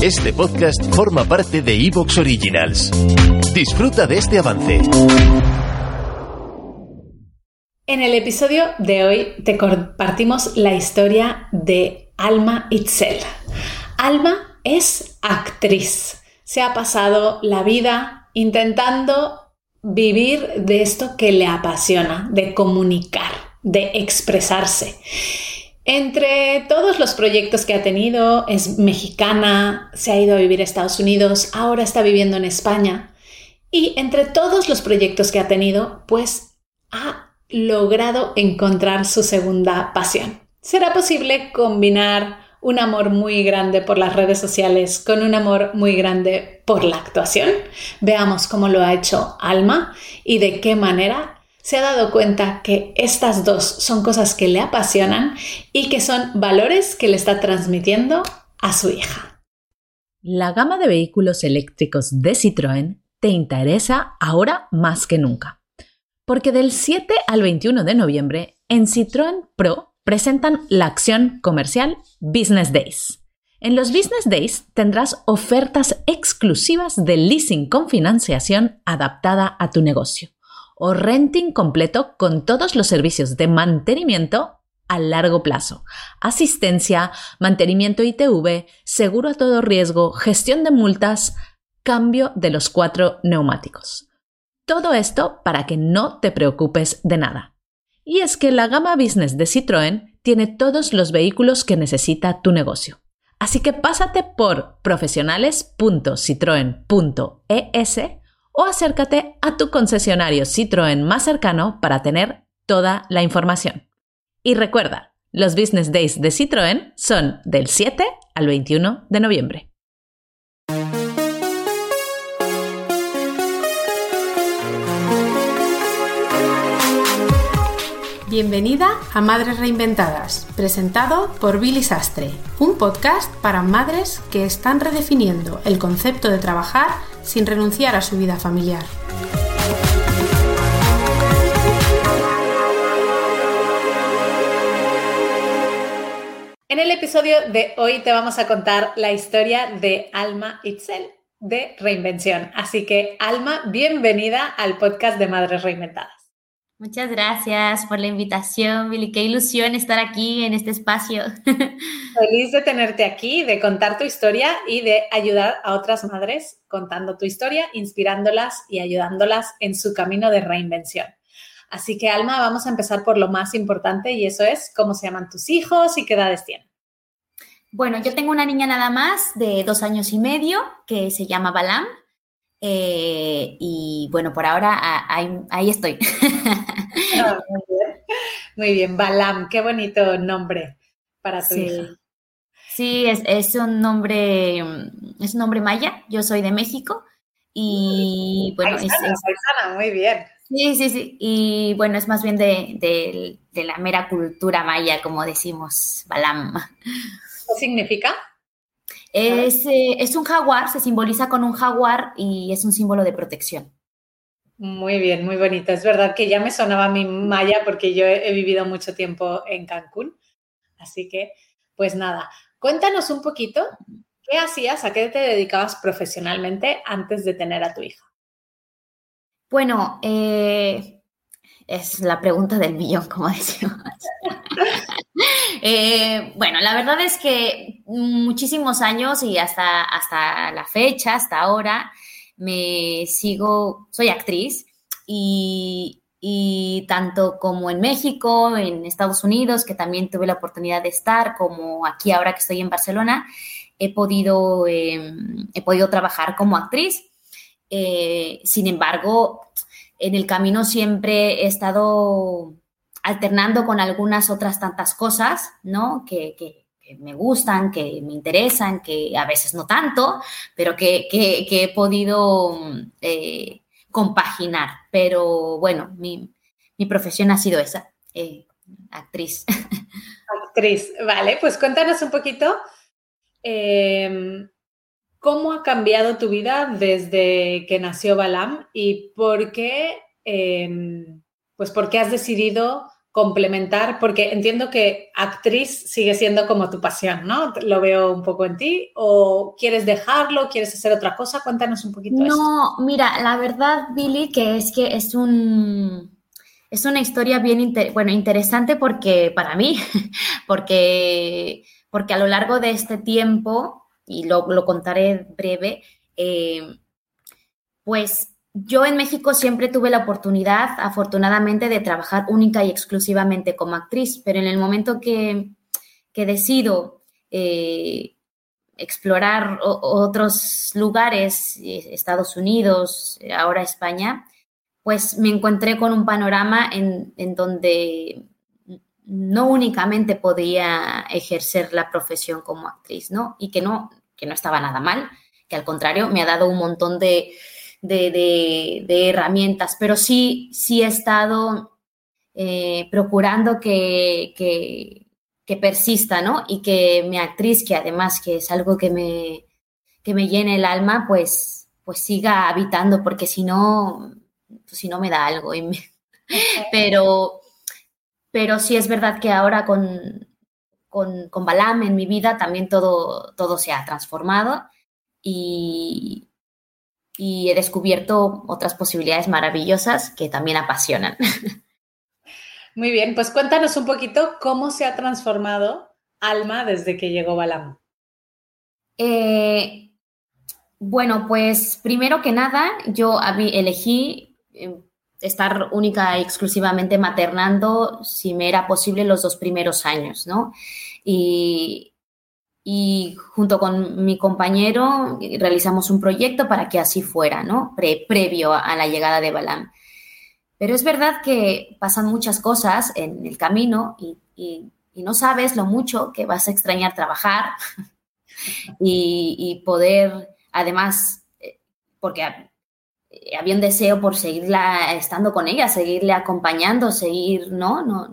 Este podcast forma parte de Evox Originals. Disfruta de este avance. En el episodio de hoy te compartimos la historia de Alma Itzel. Alma es actriz. Se ha pasado la vida intentando vivir de esto que le apasiona, de comunicar, de expresarse. Entre todos los proyectos que ha tenido, es mexicana, se ha ido a vivir a Estados Unidos, ahora está viviendo en España. Y entre todos los proyectos que ha tenido, pues ha logrado encontrar su segunda pasión. ¿Será posible combinar un amor muy grande por las redes sociales con un amor muy grande por la actuación? Veamos cómo lo ha hecho Alma y de qué manera se ha dado cuenta que estas dos son cosas que le apasionan y que son valores que le está transmitiendo a su hija. La gama de vehículos eléctricos de Citroën te interesa ahora más que nunca. Porque del 7 al 21 de noviembre en Citroën Pro presentan la acción comercial Business Days. En los Business Days tendrás ofertas exclusivas de leasing con financiación adaptada a tu negocio o renting completo con todos los servicios de mantenimiento a largo plazo. Asistencia, mantenimiento ITV, seguro a todo riesgo, gestión de multas, cambio de los cuatro neumáticos. Todo esto para que no te preocupes de nada. Y es que la gama business de Citroën tiene todos los vehículos que necesita tu negocio. Así que pásate por profesionales.citroen.es o acércate a tu concesionario Citroën más cercano para tener toda la información. Y recuerda, los Business Days de Citroën son del 7 al 21 de noviembre. Bienvenida a Madres Reinventadas, presentado por Billy Sastre, un podcast para madres que están redefiniendo el concepto de trabajar sin renunciar a su vida familiar. En el episodio de hoy te vamos a contar la historia de Alma Itzel de Reinvención. Así que, Alma, bienvenida al podcast de Madres Reinventadas. Muchas gracias por la invitación, Billy. Qué ilusión estar aquí en este espacio. Feliz de tenerte aquí, de contar tu historia y de ayudar a otras madres contando tu historia, inspirándolas y ayudándolas en su camino de reinvención. Así que, Alma, vamos a empezar por lo más importante y eso es cómo se llaman tus hijos y qué edades tienen. Bueno, yo tengo una niña nada más de dos años y medio que se llama Balam eh, y bueno, por ahora ahí, estoy. Ah, muy, bien. muy bien, Balam, qué bonito nombre para tu sí. hija. Sí, es, un nombre, es un nombre maya. Yo soy de México y bueno, es, muy bien. Sí, sí, sí. Y bueno, es más bien de, de la mera cultura maya, como decimos, Balam. ¿Qué significa? Es, eh, es, un jaguar, se simboliza con un jaguar y es un símbolo de protección. Muy bien, muy bonito. Es verdad que ya me sonaba mi maya porque yo he, vivido mucho tiempo en Cancún. Así que, pues nada, cuéntanos un poquito qué hacías, a qué te dedicabas profesionalmente antes de tener a tu hija. Bueno, eh, es la pregunta del millón, como decimos. Eh, bueno, la verdad es que muchísimos años y hasta, hasta la fecha, hasta ahora, me sigo, soy actriz y, tanto como en México, en Estados Unidos, que también tuve la oportunidad de estar, como aquí ahora que estoy en Barcelona, he podido, em, he podido trabajar como actriz. Eh, sin embargo, en el camino siempre he estado alternando con algunas otras tantas cosas, ¿no? Que, me gustan, que me interesan, que a veces no tanto, pero que, he podido eh, compaginar. Pero bueno, mi, profesión ha sido esa, eh, actriz. Actriz, vale, pues cuéntanos un poquito em, cómo ha cambiado tu vida desde que nació Balam y por qué, em, pues por qué has decidido complementar, porque entiendo que actriz sigue siendo como tu pasión, ¿no? Lo veo un poco en ti, o quieres dejarlo, quieres hacer otra cosa, cuéntanos un poquito. No, mira, la verdad, Billy, que es que es un... Es una historia bien bueno, interesante porque para mí, porque, porque a lo largo de este tiempo, y lo, lo contaré breve, eh, pues yo en México siempre tuve la oportunidad, afortunadamente, de trabajar única y exclusivamente como actriz, pero en el momento que, decido eh, explorar otros lugares, eh, Estados Unidos, ahora España, pues me encontré con un panorama en, donde no únicamente podía ejercer la profesión como actriz, ¿no? Y que no, que no estaba nada mal, que al contrario me ha dado un montón de, de, herramientas, pero sí, sí he estado eh, procurando que, que, persista, ¿no? Y que mi actriz, que además que es algo que me, que me llene el alma, pues, pues siga habitando, porque si no, si no me da algo. pero, pero sí es verdad que ahora con, con, con Balam en mi vida también todo, todo se ha transformado y, y he descubierto otras posibilidades maravillosas que también apasionan. Muy bien, pues cuéntanos un poquito cómo se ha transformado Alma desde que llegó Balam. Eh, bueno, pues primero que nada, yo elegí eh, estar única y exclusivamente maternando si me era posible los dos primeros años, ¿no? Y, y junto con mi compañero realizamos un proyecto para que así fuera, ¿no? previo a la llegada de Balam. Pero es verdad que pasan muchas cosas en el camino y, no sabes lo mucho que vas a extrañar trabajar y, poder, además, eh, porque había un deseo por seguirla estando con ella, seguirle acompañando, seguir, ¿no? no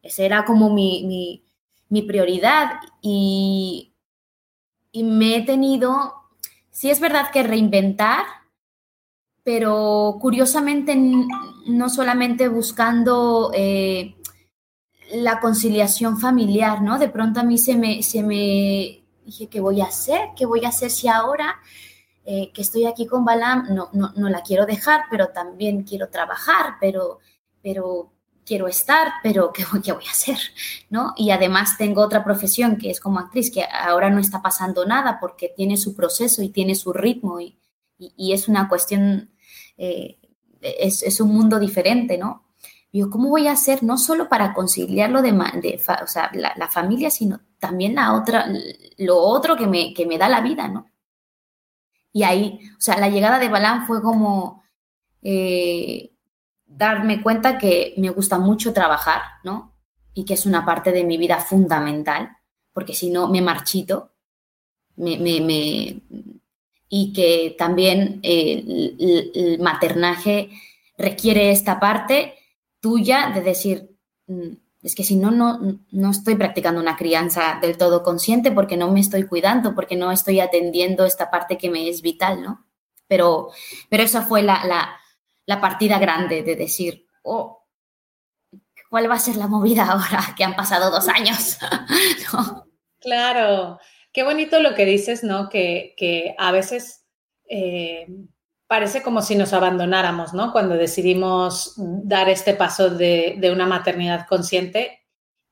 ese era como mi mi prioridad y, y me he tenido, sí es verdad que reinventar, pero curiosamente no solamente buscando eh, la conciliación familiar, ¿no? De pronto a mí se me, se me dije, ¿qué voy a hacer? ¿Qué voy a hacer si ahora eh, que estoy aquí con Balam no, no, no, la quiero dejar, pero también quiero trabajar, pero, pero quiero estar, pero ¿qué, ¿qué, voy a hacer? ¿No? Y además tengo otra profesión que es como actriz, que ahora no está pasando nada porque tiene su proceso y tiene su ritmo y, y, es una cuestión, eh, es, es, un mundo diferente, ¿no? Yo, ¿cómo voy a hacer no solo para conciliarlo de, de o sea, la, la, familia, sino también la otra, lo otro que me, que me da la vida, ¿no? Y ahí, o sea, la llegada de Balán fue como... Eh, darme cuenta que me gusta mucho trabajar, ¿no? Y que es una parte de mi vida fundamental, porque si no me marchito, y que también el, el, maternaje requiere esta parte tuya de decir, mm, es que si no, no, no estoy practicando una crianza del todo consciente porque no me estoy cuidando, porque no estoy atendiendo esta parte que me es vital, ¿no? Pero, pero esa fue la, la partida grande de decir, oh, ¿cuál va a ser la movida ahora que han pasado dos años? Claro, qué bonito lo que dices, ¿no? Que, que a veces eh, parece como si nos abandonáramos, ¿no? Cuando decidimos dar este paso de, de una maternidad consciente.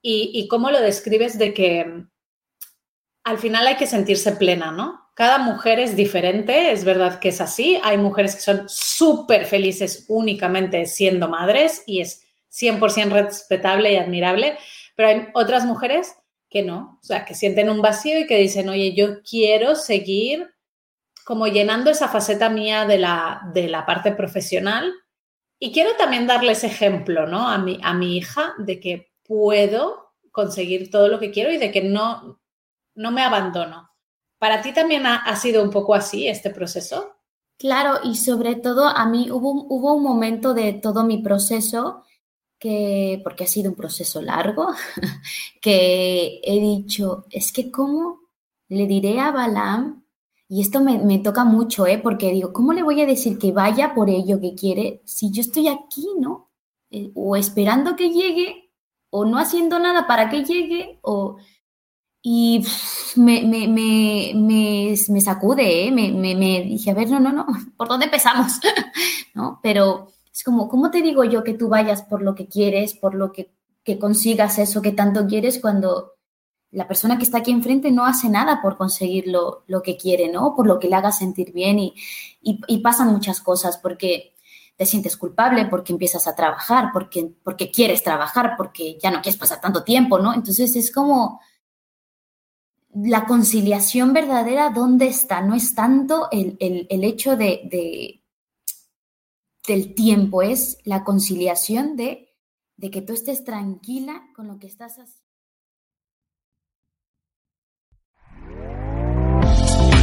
Y, y cómo lo describes de que al final hay que sentirse plena, ¿no? Cada mujer es diferente, es verdad que es así. Hay mujeres que son súper felices únicamente siendo madres y es 100% respetable y admirable, pero hay otras mujeres que no, o sea, que sienten un vacío y que dicen, oye, yo quiero seguir como llenando esa faceta mía de la, de la parte profesional y quiero también darles ejemplo, ¿no? A mi, a mi hija de que puedo conseguir todo lo que quiero y de que no, no me abandono. ¿Para ti también ha, sido un poco así este proceso? Claro, y sobre todo a mí hubo, hubo un momento de todo mi proceso que, porque ha sido un proceso largo, que he dicho, es que cómo le diré a Balam, y esto me, toca mucho, ¿eh? porque digo, ¿cómo le voy a decir que vaya por ello que quiere si yo estoy aquí, ¿no? Eh, o esperando que llegue o no haciendo nada para que llegue, o... Y me, me, me, me, sacude, ¿eh? me, dije, a ver, no, no, no, ¿por dónde empezamos? ¿No? Pero es como, ¿cómo te digo yo que tú vayas por lo que quieres, por lo que, que consigas eso que tanto quieres cuando la persona que está aquí enfrente no hace nada por conseguir lo, que quiere, ¿no? Por lo que le haga sentir bien y, y, pasan muchas cosas porque te sientes culpable, porque empiezas a trabajar, porque, porque quieres trabajar, porque ya no quieres pasar tanto tiempo, ¿no? Entonces es como la conciliación verdadera, ¿dónde está? No es tanto el, hecho de, de, del tiempo, es la conciliación de, de que tú estés tranquila con lo que estás haciendo